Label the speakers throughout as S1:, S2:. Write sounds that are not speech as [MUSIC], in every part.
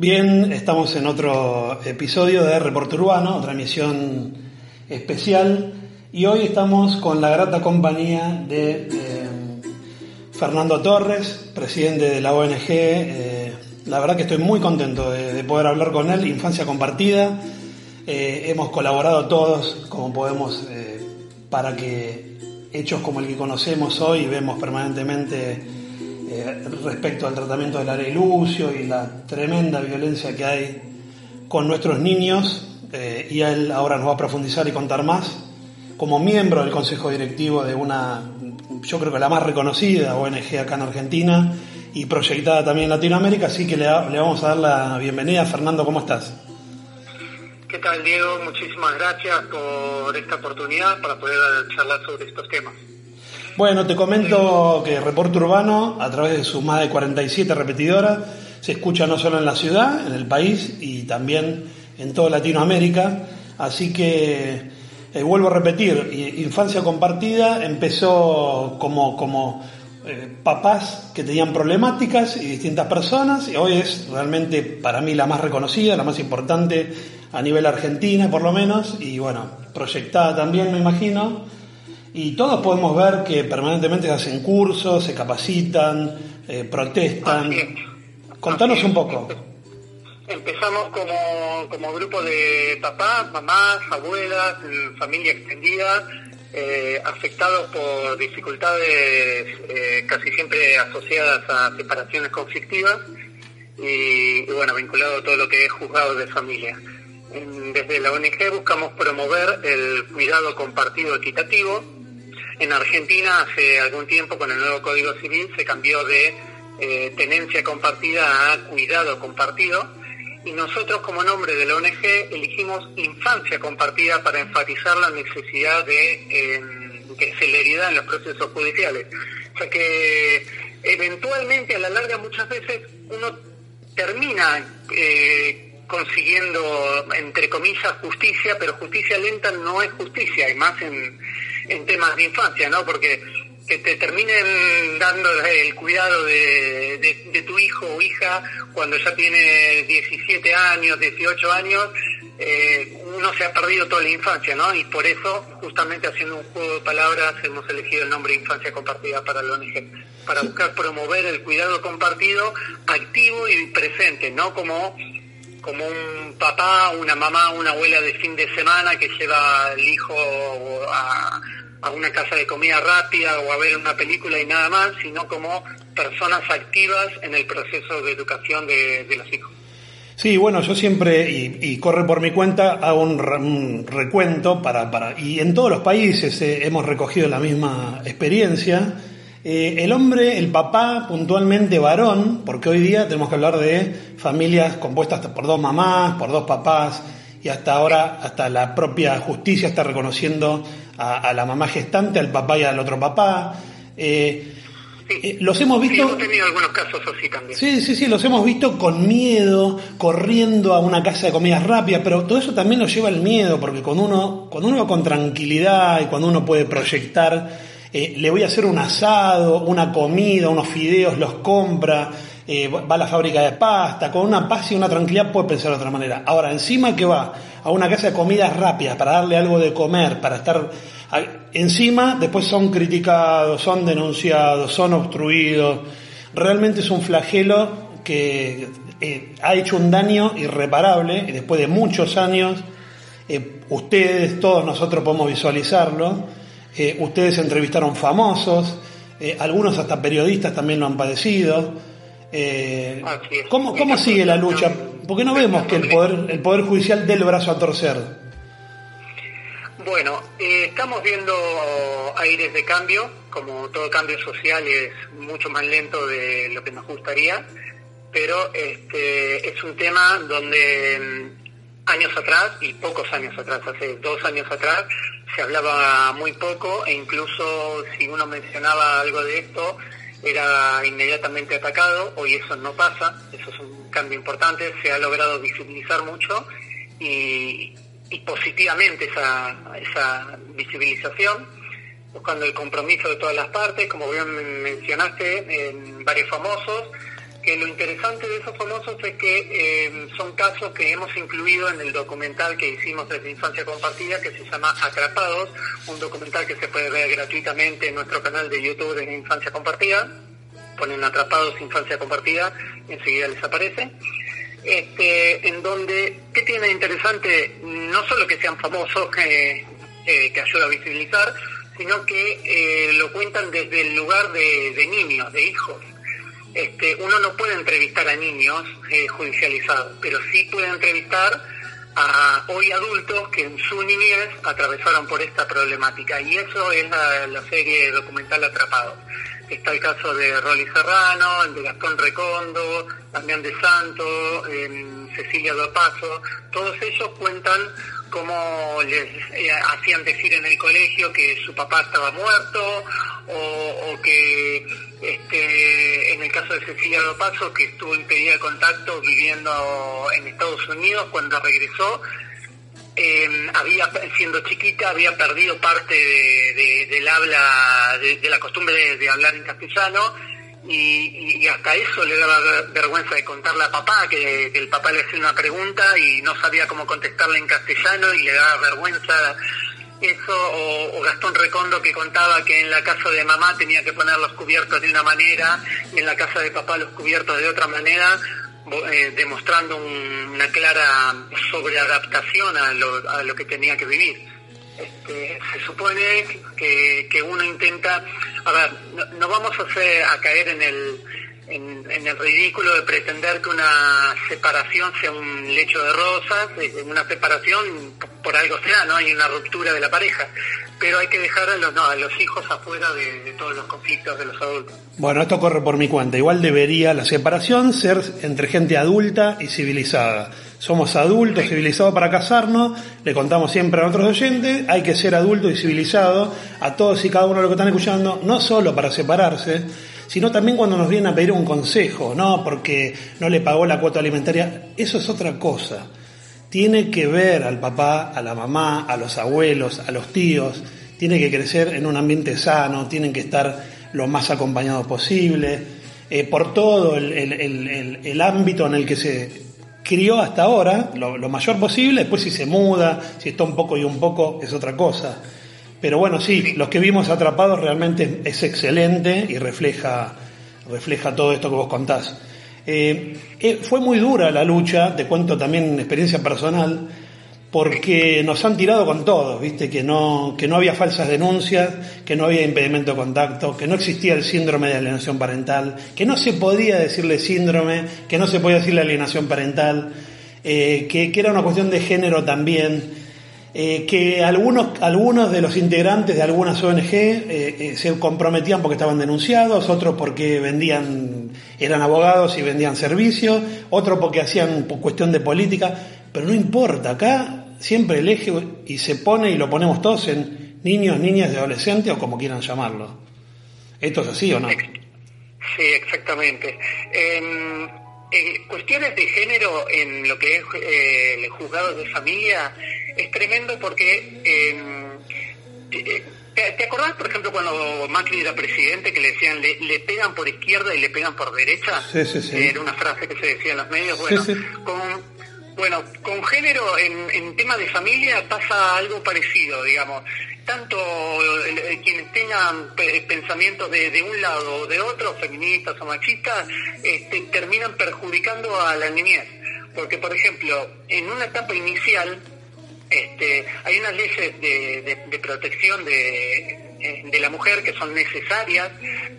S1: Bien, estamos en otro episodio de Reporte Urbano, otra emisión especial, y hoy estamos con la grata compañía de eh, Fernando Torres, presidente de la ONG. Eh, la verdad que estoy muy contento de, poder hablar con él, Infancia Compartida. Eh, hemos colaborado todos, como podemos, para que hechos como el que conocemos hoy y vemos permanentemente eh, respecto al tratamiento del área Lucio y la tremenda violencia que hay con nuestros niños, eh, y él ahora nos va a profundizar y contar más, como miembro del Consejo Directivo de una, yo creo que la más reconocida ONG acá en Argentina y proyectada también en Latinoamérica, así que le, le vamos a dar la bienvenida. Fernando, ¿cómo estás?
S2: ¿Qué tal, Diego? Muchísimas gracias por esta oportunidad para poder charlar sobre estos temas.
S1: Bueno, te comento que Reporte Urbano, a través de sus más de 47 repetidoras, se escucha no solo en la ciudad, en el país y también en toda Latinoamérica. Así que eh, vuelvo a repetir, Infancia Compartida empezó como, como eh, papás que tenían problemáticas y distintas personas, y hoy es realmente para mí la más reconocida, la más importante a nivel argentina por lo menos, y bueno, proyectada también me imagino y todos podemos ver que permanentemente hacen cursos, se capacitan, eh, protestan. Contanos un poco.
S2: Empezamos como, como grupo de papás, mamás, abuelas, familia extendida, eh, afectados por dificultades eh, casi siempre asociadas a separaciones conflictivas y, y, bueno, vinculado a todo lo que es juzgado de familia. Desde la ONG buscamos promover el cuidado compartido equitativo, en Argentina hace algún tiempo con el nuevo Código Civil se cambió de eh, tenencia compartida a cuidado compartido y nosotros como nombre de la ONG elegimos infancia compartida para enfatizar la necesidad de, em, celeridad en los procesos judiciales. O sea que eventualmente a la larga muchas veces uno termina eh, consiguiendo, entre comillas, justicia, pero justicia lenta no es justicia, y más en, en temas de infancia, ¿no? Porque que te terminen dando el cuidado de, tu hijo o hija cuando ya tiene 17 años, 18 años, eh, uno se ha perdido toda la infancia, ¿no? Y por eso, justamente haciendo un juego de palabras, hemos elegido el nombre Infancia Compartida para la ONG, para buscar promover el cuidado compartido activo y presente, no como como un papá, una mamá, una abuela de fin de semana que lleva al hijo a, una casa de comida rápida o a ver una película y nada más, sino como personas activas en el proceso de educación de, los hijos.
S1: Sí, bueno, yo siempre, y, corre por mi cuenta, hago un, recuento para, para, y en todos los países eh, hemos recogido la misma experiencia. Eh, el hombre, el papá, puntualmente varón, porque hoy día tenemos que hablar de familias compuestas por dos mamás, por dos papás, y hasta ahora, hasta la propia justicia está reconociendo a, la mamá gestante, al papá y al otro papá.
S2: Eh, eh, los hemos visto. Sí, hemos tenido algunos casos así también.
S1: Sí, sí, sí, los hemos visto con miedo, corriendo a una casa de comidas rápidas, pero todo eso también nos lleva al miedo, porque cuando uno, cuando uno va con tranquilidad y cuando uno puede proyectar, eh, le voy a hacer un asado, una comida, unos fideos, los compra, va a la fábrica de pasta, con una paz y una tranquilidad puede pensar de otra manera. Ahora, encima que va a una casa de comidas rápidas para darle algo de comer, para estar encima, después son criticados, son denunciados, son obstruidos. Realmente es un flagelo que eh, ha hecho un daño irreparable y después de muchos años, eh, ustedes, todos nosotros podemos visualizarlo. Eh, ustedes entrevistaron famosos, algunos hasta periodistas también lo han padecido. ¿Cómo, cómo sigue la lucha? ¿Por qué no vemos que el Poder, el poder Judicial dé el brazo a torcer?
S2: Bueno, eh, estamos viendo aires de cambio, como todo cambio social es mucho más lento de lo que nos gustaría, pero este, es un tema donde mm, años atrás, y pocos años atrás, hace dos años atrás, se hablaba muy poco e incluso si uno mencionaba algo de esto, era inmediatamente atacado, hoy eso no pasa, eso es un cambio importante, se ha logrado visibilizar mucho y, positivamente esa, esa visibilización, buscando el compromiso de todas las partes, como bien mencionaste, en varios famosos, que lo interesante de esos famosos es que eh, son casos que hemos incluido en el documental que hicimos desde Infancia Compartida, que se llama Atrapados, un documental que se puede ver gratuitamente en nuestro canal de YouTube de Infancia Compartida. Ponen Atrapados Infancia Compartida y enseguida les aparece. Este, en donde, ¿qué tiene interesante? No solo que sean famosos, que, [LAUGHS] eh, que ayuda a visibilizar, sino que eh, lo cuentan desde el lugar de niños, de hijos este, uno no puede entrevistar a niños eh, judicializados, pero sí puede entrevistar a hoy adultos que en su niñez atravesaron por esta problemática. Y eso es la, serie documental Atrapados. Está el caso de Rolly Serrano, el de Gastón Recondo, también de Santo, Cecilia Dopazo. Todos ellos cuentan cómo les eh, hacían decir en el colegio que su papá estaba muerto o, que este, en el caso de Cecilia Dopazo, que estuvo impedida de contacto viviendo en Estados Unidos, cuando regresó, em, había siendo chiquita había perdido parte del habla, de, la costumbre de hablar en castellano y, hasta eso le daba vergüenza de contarle a papá, que, el papá le hacía una pregunta y no sabía cómo contestarle en castellano y le daba vergüenza eso, o, Gastón Recondo que contaba que en la casa de mamá tenía que poner los cubiertos de una manera en la casa de papá los cubiertos de otra manera, eh, demostrando una clara sobreadaptación a lo, a lo que tenía que vivir. Este, se supone que, que uno intenta a ver, no, vamos a, hacer, a caer en el, en, el ridículo de pretender que una separación sea un lecho de rosas, una separación por algo sea, ¿no? Hay una ruptura de la pareja, pero hay que dejar a los, no, a los hijos afuera de, todos los conflictos de los adultos.
S1: Bueno, esto corre por mi cuenta. Igual debería la separación ser entre gente adulta y civilizada. Somos adultos civilizados para casarnos, le contamos siempre a nuestros oyentes, hay que ser adulto y civilizado a todos y cada uno de los que están escuchando, no solo para separarse, sino también cuando nos vienen a pedir un consejo, no porque no le pagó la cuota alimentaria, eso es otra cosa. Tiene que ver al papá, a la mamá, a los abuelos, a los tíos, tiene que crecer en un ambiente sano, tienen que estar lo más acompañados posible, eh, por todo el ámbito en el que se crió hasta ahora lo, mayor posible, después si se muda, si está un poco y un poco es otra cosa. Pero bueno, sí, los que vimos atrapados realmente es excelente y refleja, refleja todo esto que vos contás. Eh, eh, fue muy dura la lucha, te cuento también experiencia personal, porque nos han tirado con todo, viste, que no, que no había falsas denuncias, que no había impedimento de contacto, que no existía el síndrome de alienación parental, que no se podía decirle síndrome, que no se podía decirle alienación parental, eh, que, era una cuestión de género también, eh, que algunos, algunos de los integrantes de algunas ONG eh, se comprometían porque estaban denunciados, otros porque vendían, eran abogados y vendían servicios, otros porque hacían cuestión de política, pero no importa, acá siempre el eje y se pone y lo ponemos todos en niños, niñas y adolescentes o como quieran llamarlo. ¿Esto es así o no?
S2: Sí, exactamente. Em, cuestiones de género en lo que es eh, el juzgado de familia es tremendo porque... Em, eh, ¿Te, acordás, por ejemplo, cuando Macri era presidente que le decían le, pegan por izquierda y le pegan por derecha?
S1: Sí, sí, sí.
S2: Era una frase que se decía en los medios. Bueno, con bueno, con género en, en tema de familia pasa algo parecido, digamos. Tanto eh, quienes tengan pensamientos de, un lado o de otro, feministas o machistas, este, terminan perjudicando a la niñez. Porque, por ejemplo, en una etapa inicial, este, hay unas leyes de, protección de, de, la mujer que son necesarias,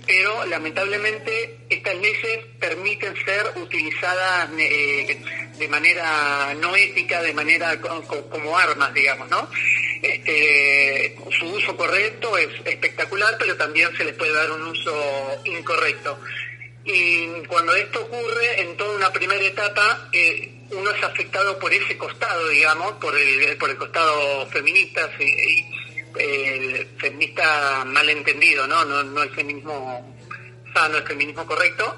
S2: pero lamentablemente estas leyes permiten ser utilizadas eh, de manera no ética, de manera como, armas, digamos, ¿no? Este, su uso correcto es espectacular, pero también se les puede dar un uso incorrecto. Y cuando esto ocurre, en toda una primera etapa, eh, uno es afectado por ese costado, digamos, por el, por el costado feminista, y, el feminista malentendido, ¿no? ¿no? No el feminismo sano, el feminismo correcto,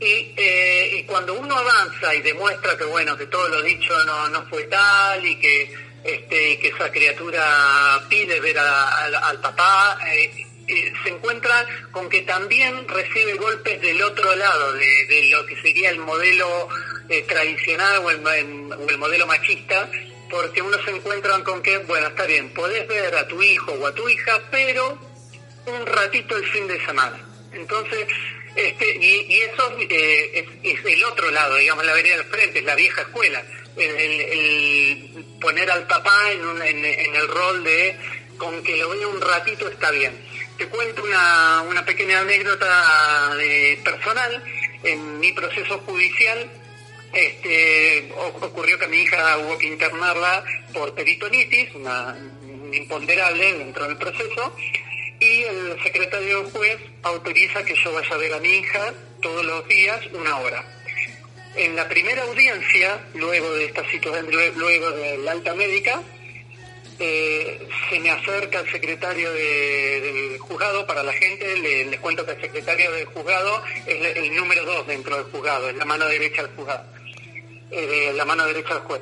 S2: eh, y, cuando uno avanza y demuestra que bueno que todo lo dicho no, no fue tal y que este que esa criatura pide ver al papá eh, se encuentra con que también recibe golpes del otro lado, de, lo que sería el modelo eh, tradicional o el, o el modelo machista, porque uno se encuentra con que, bueno, está bien, podés ver a tu hijo o a tu hija, pero un ratito el fin de semana. Entonces, este, y, eso eh, es, el otro lado, digamos, la vereda del frente, es la vieja escuela. El, poner al papá en, en, el rol de con que lo vea un ratito está bien. Te cuento una, una pequeña anécdota de personal. En mi proceso judicial este, ocurrió que a mi hija hubo que internarla por peritonitis, una, imponderable dentro del proceso, y el secretario juez autoriza que yo vaya a ver a mi hija todos los días una hora. En la primera audiencia, luego de esta situación, luego de la alta médica, eh, se me acerca el secretario del juzgado, para la gente les cuento que el secretario del juzgado es el, número dos dentro del juzgado, es la mano derecha del juzgado, eh, la mano derecha del juez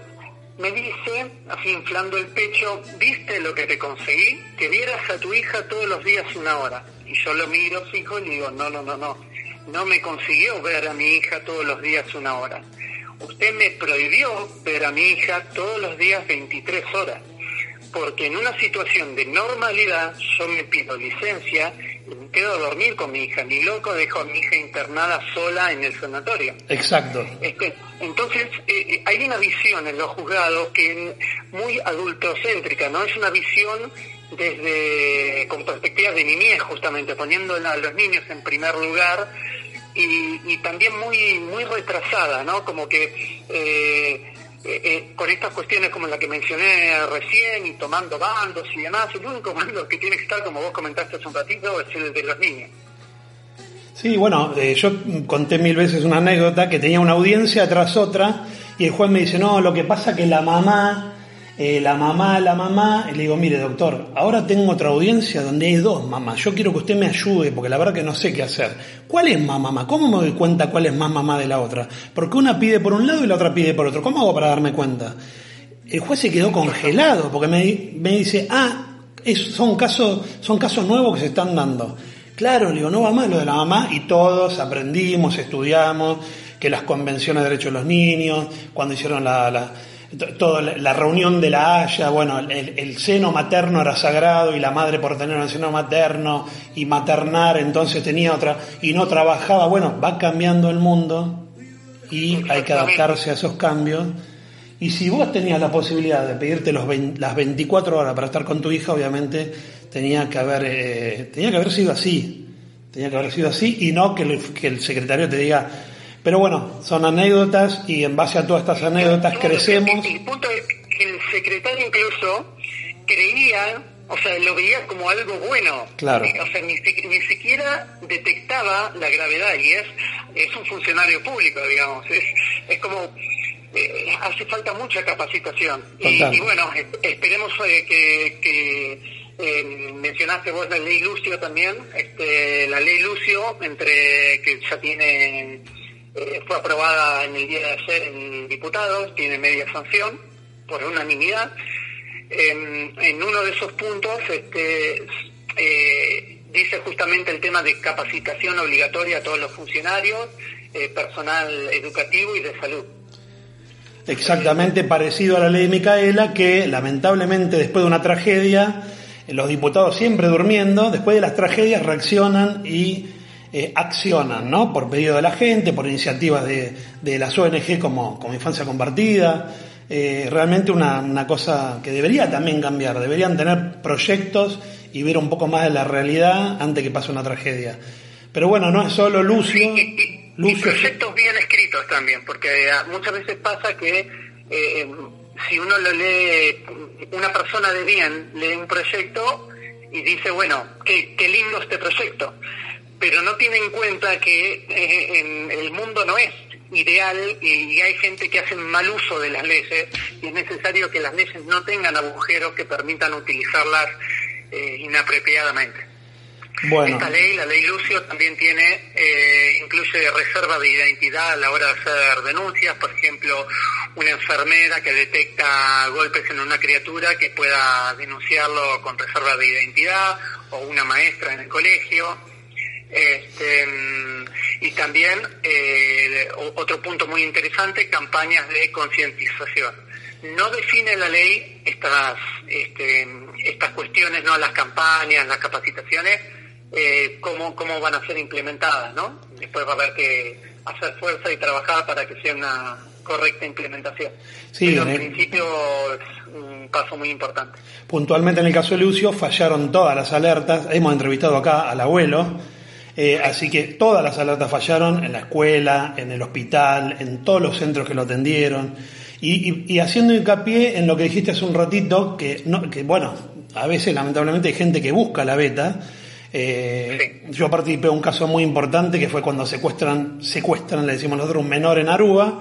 S2: me dice, así inflando el pecho, ¿viste lo que te conseguí? Que vieras a tu hija todos los días una hora. Y yo lo miro fijo y le digo, no, no, no, no, no me consiguió ver a mi hija todos los días una hora. Usted me prohibió ver a mi hija todos los días 23 horas, porque en una situación de normalidad yo me pido licencia quedo a dormir con mi hija, ni loco dejo a mi hija internada sola en el sanatorio.
S1: Exacto.
S2: Este, entonces, eh, eh, hay una visión en los juzgados que es muy adultocéntrica, ¿no? Es una visión desde, con perspectivas de niñez, justamente, poniendo a los niños en primer lugar y, también muy, muy retrasada, ¿no? Como que... Eh, eh, eh, con estas cuestiones como la que mencioné recién y tomando bandos y demás, el único bando que tiene que estar, como vos comentaste hace un ratito, es el de los niños.
S1: Sí, bueno, eh, yo conté mil veces una anécdota que tenía una audiencia tras otra y el juez me dice, no, lo que pasa que la mamá eh, la mamá, la mamá, y le digo, mire doctor, ahora tengo otra audiencia donde hay dos mamás, yo quiero que usted me ayude porque la verdad que no sé qué hacer. ¿Cuál es más mamá? ¿Cómo me doy cuenta cuál es más mamá de la otra? Porque una pide por un lado y la otra pide por otro. ¿Cómo hago para darme cuenta? El juez se quedó congelado porque me, dice, ah, son, casos, son casos nuevos que se están dando. Claro, le digo, no va mal lo de la mamá y todos aprendimos, estudiamos que las convenciones de derechos de los niños, cuando hicieron la toda la reunión de la Haya, bueno, el, seno materno era sagrado y la madre por tener un seno materno y maternar entonces tenía otra y no trabajaba, bueno, va cambiando el mundo y hay que adaptarse a esos cambios. Y si vos tenías la posibilidad de pedirte los las 24 horas para estar con tu hija, obviamente tenía que haber, eh, tenía que haber sido así, tenía que haber sido así y no que, que el secretario te diga, pero bueno, son anécdotas y en base a todas estas anécdotas crecemos.
S2: El punto es que el secretario incluso creía, o sea, lo veía como algo bueno.
S1: Claro.
S2: O sea, ni, siquiera detectaba la gravedad y es, es un funcionario público, digamos. Es, es como eh, hace falta mucha capacitación. Y, bueno, esperemos eh, que, eh, mencionaste vos la ley Lucio también, este, la ley Lucio, entre que ya tiene eh, fue aprobada en el día de ayer en diputados, tiene media sanción por unanimidad. En, uno de esos puntos este, eh, dice justamente el tema de capacitación obligatoria a todos los funcionarios, eh, personal educativo y de salud.
S1: Exactamente parecido a la ley de Micaela, que lamentablemente después de una tragedia, los diputados siempre durmiendo, después de las tragedias reaccionan y eh, accionan, ¿no? Por pedido de la gente, por iniciativas de, de las ONG como, como Infancia Compartida. Eh, realmente una, una, cosa que debería también cambiar. Deberían tener proyectos y ver un poco más de la realidad antes que pase una tragedia. Pero bueno, no es solo Lucio.
S2: Y, proyectos bien escritos también, porque ah, muchas veces pasa que eh, si uno lo lee, una persona de bien lee un proyecto y dice, bueno, qué, qué lindo este proyecto pero no tiene en cuenta que eh, en el mundo no es ideal y hay gente que hace mal uso de las leyes y es necesario que las leyes no tengan agujeros que permitan utilizarlas eh, inapropiadamente. Esta ley, la ley Lucio, también tiene, eh, incluye reserva de identidad a la hora de hacer denuncias, por ejemplo, una enfermera que detecta golpes en una criatura que pueda denunciarlo con reserva de identidad, o una maestra en el colegio. Este, y también, eh, otro punto muy interesante, campañas de concientización. No define la ley estas, este, estas cuestiones, no las campañas, las capacitaciones, eh, cómo, cómo van a ser implementadas, ¿no? Después va a haber que hacer fuerza y trabajar para que sea una correcta implementación. Sí, Pero en principio es un paso muy importante.
S1: Puntualmente en el caso de Lucio fallaron todas las alertas. Hemos entrevistado acá al abuelo. Eh, así que todas las alertas fallaron en la escuela, en el hospital, en todos los centros que lo atendieron. Y, y, haciendo hincapié en lo que dijiste hace un ratito, que, no, que bueno, a veces lamentablemente hay gente que busca la beta, eh, Yo participé de un caso muy importante que fue cuando secuestran, secuestran, le decimos nosotros, un menor en Aruba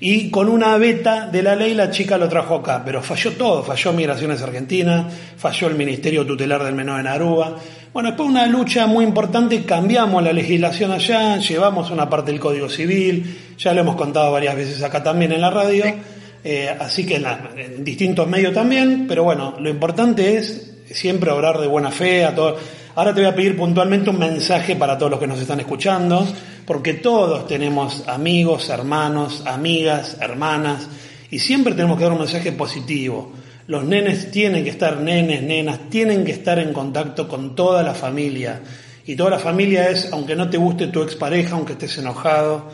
S1: y con una beta de la ley la chica lo trajo acá, pero falló todo, falló Migraciones Argentinas, falló el Ministerio Tutelar del Menor en Aruba. Bueno, después de una lucha muy importante cambiamos la legislación allá, llevamos una parte del Código Civil, ya lo hemos contado varias veces acá también en la radio, eh, así que en, en distintos medios también, pero bueno, lo importante es siempre obrar de buena fe a todos Ahora te voy a pedir puntualmente un mensaje para todos los que nos están escuchando, porque todos tenemos amigos, hermanos, amigas, hermanas, y siempre tenemos que dar un mensaje positivo. Los nenes tienen que estar, nenes, nenas, tienen que estar en contacto con toda la familia. Y toda la familia es, aunque no te guste tu expareja, aunque estés enojado,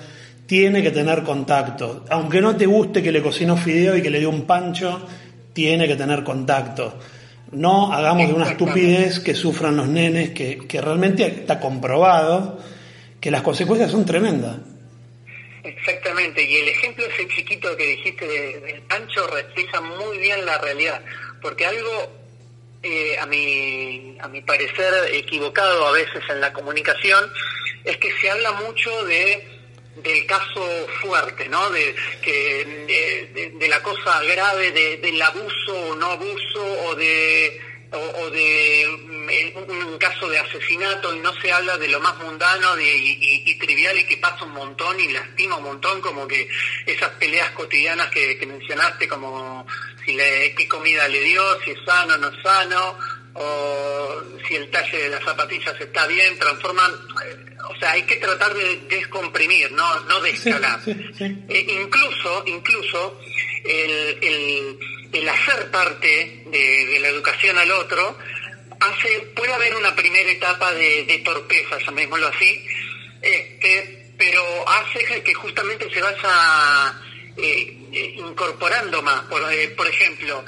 S1: tiene que tener contacto. Aunque no te guste que le cocinó fideo y que le dio un pancho, tiene que tener contacto. No hagamos de una estupidez que sufran los nenes, que, realmente está comprobado que las consecuencias son tremendas.
S2: Exactamente, y el ejemplo ese chiquito que dijiste del Pancho refleja muy bien la realidad, porque algo, eh, a, mi, a mi parecer, equivocado a veces en la comunicación, es que se habla mucho de del caso fuerte, ¿no? De, que, de, la cosa grave, del abuso o no abuso, o de, o, de mm, un, caso de asesinato, y no se habla de lo más mundano y, trivial y que pasa un montón y lastima un montón, como que esas peleas cotidianas que, que mencionaste, como si le, qué comida le dio, si es sano o no es sano, o si el talle de las zapatillas está bien, transforman, eh, o sea, hay que tratar de descomprimir, no, no de escalar. Eh, incluso, incluso el, el, hacer parte de, la educación al otro hace, puede haber una primera etapa de, de torpeza, llamémoslo así, este, pero hace que justamente se vaya eh, eh, incorporando más. Por, eh, por ejemplo,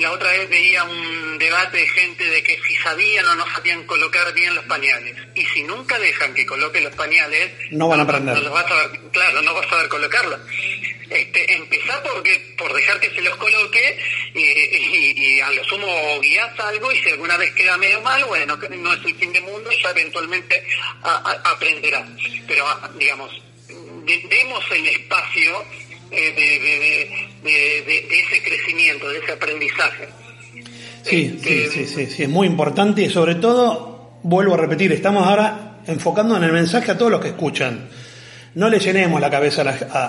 S2: la otra vez veía un debate de gente de que si sabían o no sabían colocar bien los pañales. Y si nunca dejan que coloquen los pañales,
S1: no van a aprender.
S2: No, los vas a ver, claro, no vas a saber colocarlos. Este, empezar porque, por dejar que se los coloque y, a lo sumo guías algo y si alguna vez queda medio mal, bueno, no es el fin del mundo, ya eventualmente aprenderá. Pero, digamos, demos el espacio eh, de, ese crecimiento, de ese aprendizaje.
S1: Sí, sí, sí, sí, sí, es muy importante y sobre todo, vuelvo a repetir, estamos ahora enfocando en el mensaje a todos los que escuchan. No le llenemos la cabeza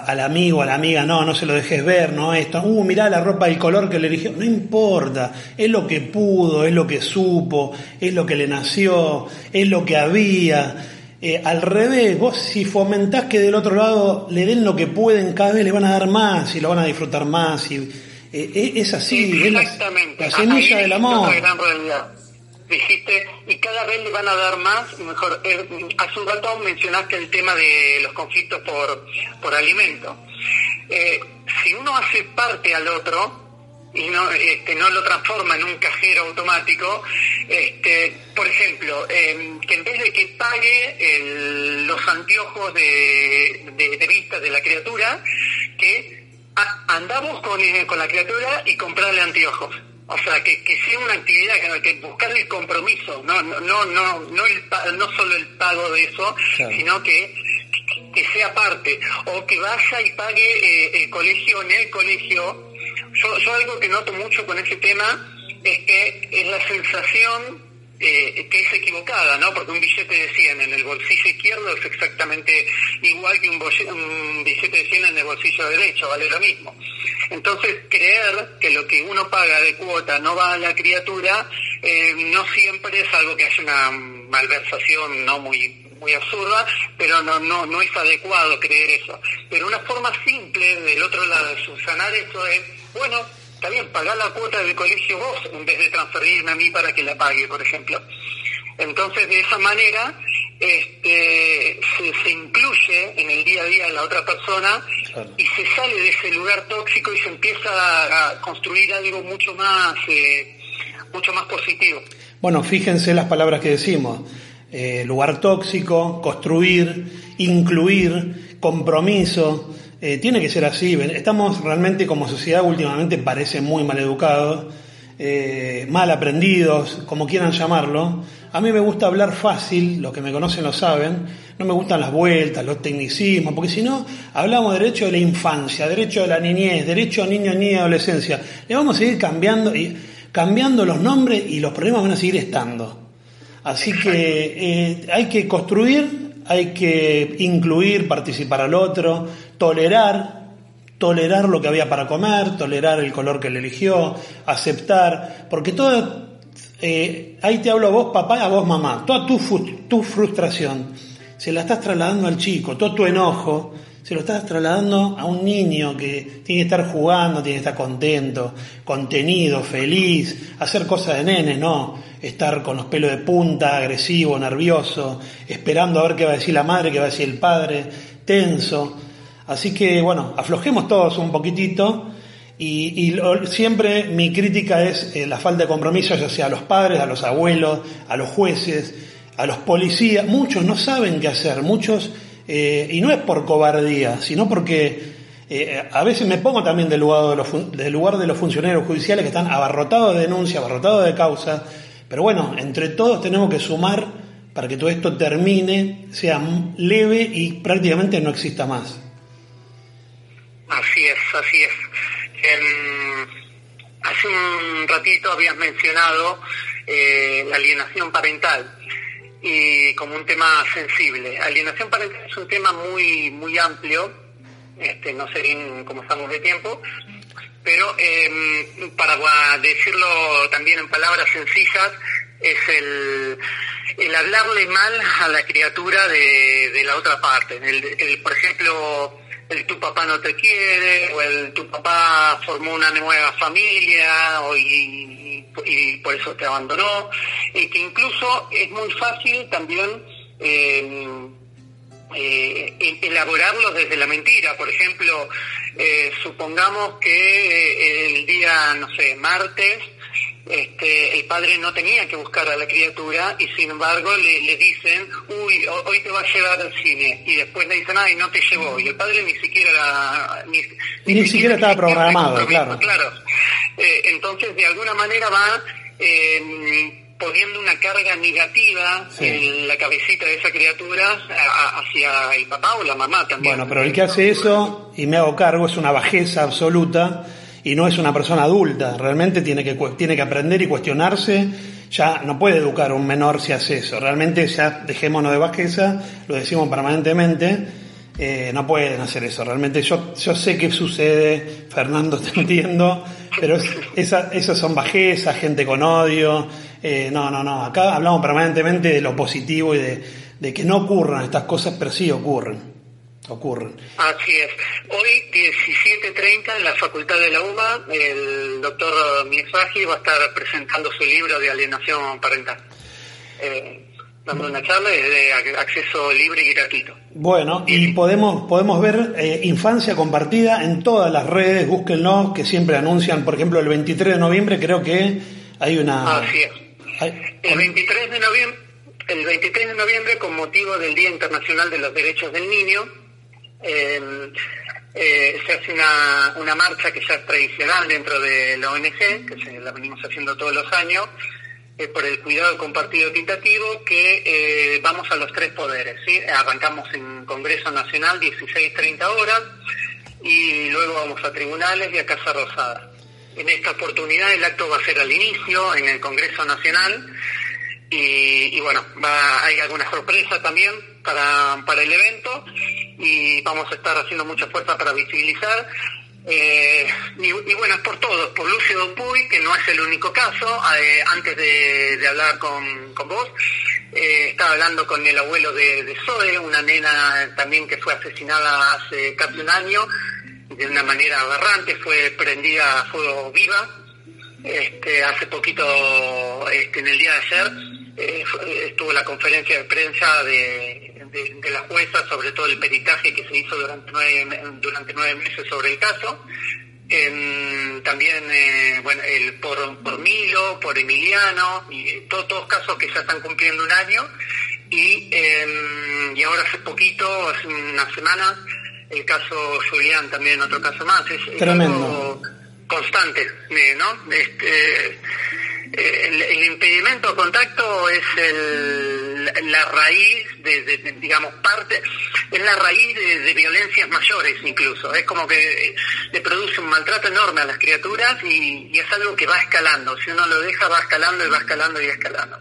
S1: al amigo, a la amiga, no, no se lo dejes ver, no esto, uh, mirá la ropa, el color que le eligió, no importa, es lo que pudo, es lo que supo, es lo que le nació, es lo que había. Eh, al revés, vos si fomentás que del otro lado le den lo que pueden, cada vez le van a dar más y lo van a disfrutar más. Y, eh, eh, es así, es la, semilla del amor.
S2: Dijiste, y cada vez le van a dar más, mejor. hace un rato mencionaste el tema de los conflictos por, por alimento. si uno hace parte al otro, y no, este, no lo transforma en un cajero automático, este, por ejemplo, em, que en vez de que pague los anteojos de, de, vista de la criatura, que andamos con, eh, con la criatura y comprarle anteojos. O sea, que, que sea una actividad, que, que buscarle el compromiso, no, no, no, no, no, el, no solo el pago de eso, sino que, que sea parte, o que vaya y pague eh, el colegio en el colegio. Yo, algo que noto mucho con ese tema es que es la sensación eh, que es equivocada, ¿no? Porque un billete de 100 en el bolsillo izquierdo es exactamente igual que un, billete de 100 en el bolsillo derecho, vale lo mismo. Entonces, creer que lo que uno paga de cuota no va a la criatura, eh, no siempre es algo que haya una malversación no muy muy absurda, pero no, no, no es adecuado creer eso. Pero una forma simple del otro lado de subsanar eso es, bueno, está bien, pagar la cuota del colegio vos en vez de transferirme a mí para que la pague, por ejemplo. Entonces, de esa manera, este, se, incluye en el día a día de la otra persona y se sale de ese lugar tóxico y se empieza a, construir algo mucho más, eh, mucho más positivo.
S1: Bueno, fíjense las palabras que decimos. Eh, lugar tóxico, construir, incluir, compromiso, eh, tiene que ser así. Estamos realmente como sociedad últimamente parece muy mal educados, eh, mal aprendidos, como quieran llamarlo. A mí me gusta hablar fácil, los que me conocen lo saben. No me gustan las vueltas, los tecnicismos, porque si no, hablamos de derecho de la infancia, derecho de la niñez, derecho a niño, niña, adolescencia. Le vamos a seguir cambiando, y, cambiando los nombres y los problemas van a seguir estando. Así que eh, hay que construir hay que incluir, participar al otro, tolerar, tolerar lo que había para comer, tolerar el color que le eligió, aceptar, porque todo, eh, ahí te hablo a vos papá, a vos mamá, toda tu, tu frustración se la estás trasladando al chico, todo tu enojo, se lo estás trasladando a un niño que tiene que estar jugando, tiene que estar contento, contenido, feliz, hacer cosas de nene, no estar con los pelos de punta, agresivo, nervioso, esperando a ver qué va a decir la madre, qué va a decir el padre, tenso. Así que bueno, aflojemos todos un poquitito y, siempre mi crítica es eh, la falta de compromiso, ya sea a los padres, a los abuelos, a los jueces, a los policías. Muchos no saben qué hacer, muchos, eh, y no es por cobardía, sino porque eh, a veces me pongo también del lugar, de los, del lugar de los funcionarios judiciales que están abarrotados de denuncias, abarrotados de causas, pero bueno, entre todos tenemos que sumar para que todo esto termine, sea leve y prácticamente no exista más.
S2: Así es, así es. Hace un ratito habías mencionado eh, la alienación parental y como un tema sensible. Alienación parental es un tema muy muy amplio, este, no sé bien cómo estamos de tiempo, pero em, para decirlo también en palabras sencillas, es el, el hablarle mal a la criatura de, la otra parte. El, por ejemplo, el tu papá no te quiere, o el tu papá formó una nueva familia, o y, por eso te abandonó, y que incluso es muy fácil también em, eh, elaborarlos desde la mentira. Por ejemplo, eh, supongamos que eh, el día, no sé, martes, este, el padre no tenía que buscar a la criatura y sin embargo le, dicen, uy, hoy te va a llevar al cine y después le dicen, ay, no te llevó y el padre ni siquiera
S1: ni, ni, siquiera, estaba programado, claro.
S2: claro. Entonces de alguna manera va eh, poniendo una carga negativa en la cabecita de esa criatura hacia el papá o la mamá también.
S1: Bueno, pero el que hace eso, y me hago cargo, es una bajeza absoluta y no es una persona adulta. Realmente tiene que, tiene que aprender y cuestionarse. Ya no puede educar a un menor si hace eso. Realmente ya dejémonos de bajeza, lo decimos permanentemente. Eh, no pueden hacer eso. Realmente yo, yo sé qué sucede, Fernando, [LAUGHS] te entiendo, pero esa, esas son bajezas, gente con odio, eh, no, no, no. Acá hablamos permanentemente de lo positivo y de, que no ocurran estas cosas, pero sí ocurren. Ocurren.
S2: Así es. Hoy, 17.30, en la Facultad de la UMA, el doctor Miesagi va a estar presentando su libro de alienación parental. Eh, dando una charla de acceso libre y gratuito.
S1: Bueno, y podemos, podemos ver eh, Infancia Compartida en todas las redes, búsquenlo, que siempre anuncian, por ejemplo, el 23 de noviembre creo que hay una...
S2: Así es el 23 de noviembre, el 23 de noviembre, con motivo del Día Internacional de los Derechos del Niño, em, eh, se hace una, una, marcha que ya es tradicional dentro de la ONG, que se, la venimos haciendo todos los años, eh, por el cuidado compartido equitativo, que eh, vamos a los tres poderes. Arrancamos en Congreso Nacional 16-30 horas y luego vamos a tribunales y a Casa Rosada. En esta oportunidad el acto va a ser al inicio, en el Congreso Nacional, y, bueno, va, hay alguna sorpresa también para, para el evento y vamos a estar haciendo mucha fuerza para visibilizar. Eh, y, bueno, es por todo, por Lucio Dupuy, que no es el único caso. Eh, antes de, hablar con, vos, eh, estaba hablando con el abuelo de, de Zoe, una nena también que fue asesinada hace casi un año, de una manera aberrante, fue prendida a fuego viva. Este, hace poquito, este, en el día de ayer, eh, estuvo la conferencia de prensa de, la jueza sobre todo el peritaje que se hizo durante nueve, durante nueve meses sobre el caso. también eh, bueno, el, por, por Milo, por Emiliano, y todos casos que ya están cumpliendo un año. Y, em, y ahora hace poquito, hace una semana, el caso Julián también, otro caso más. Es,
S1: Tremendo.
S2: constante, ¿no? Este, el, impedimento de contacto es la raíz de, digamos, parte, es la raíz de, violencias mayores incluso. Es como que le produce un maltrato enorme a las criaturas y, es algo que va escalando. Si uno lo deja, va escalando y va escalando y escalando.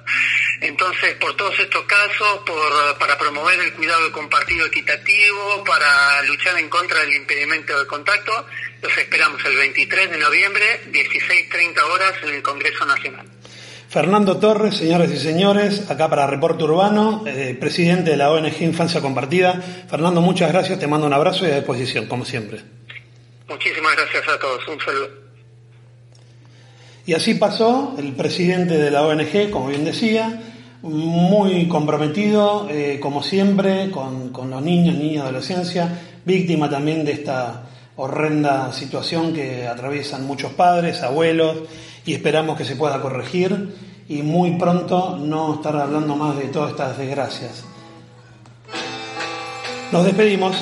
S2: Entonces, por todos estos casos, por, para promover el cuidado compartido equitativo, para luchar en contra del impedimento de contacto, los esperamos el 23 de noviembre, 16.30 horas en el Congreso Nacional.
S1: Fernando Torres, señores y señores, acá para Reporte Urbano, eh, presidente de la ONG Infancia Compartida. Fernando, muchas gracias, te mando un abrazo y a disposición, como siempre.
S2: Muchísimas gracias a todos, un saludo.
S1: Y así pasó el presidente de la ONG, como bien decía, muy comprometido, eh, como siempre, con, con los niños, niñas, adolescencia, víctima también de esta horrenda situación que atraviesan muchos padres, abuelos, y esperamos que se pueda corregir y muy pronto no estar hablando más de todas estas desgracias. Nos despedimos.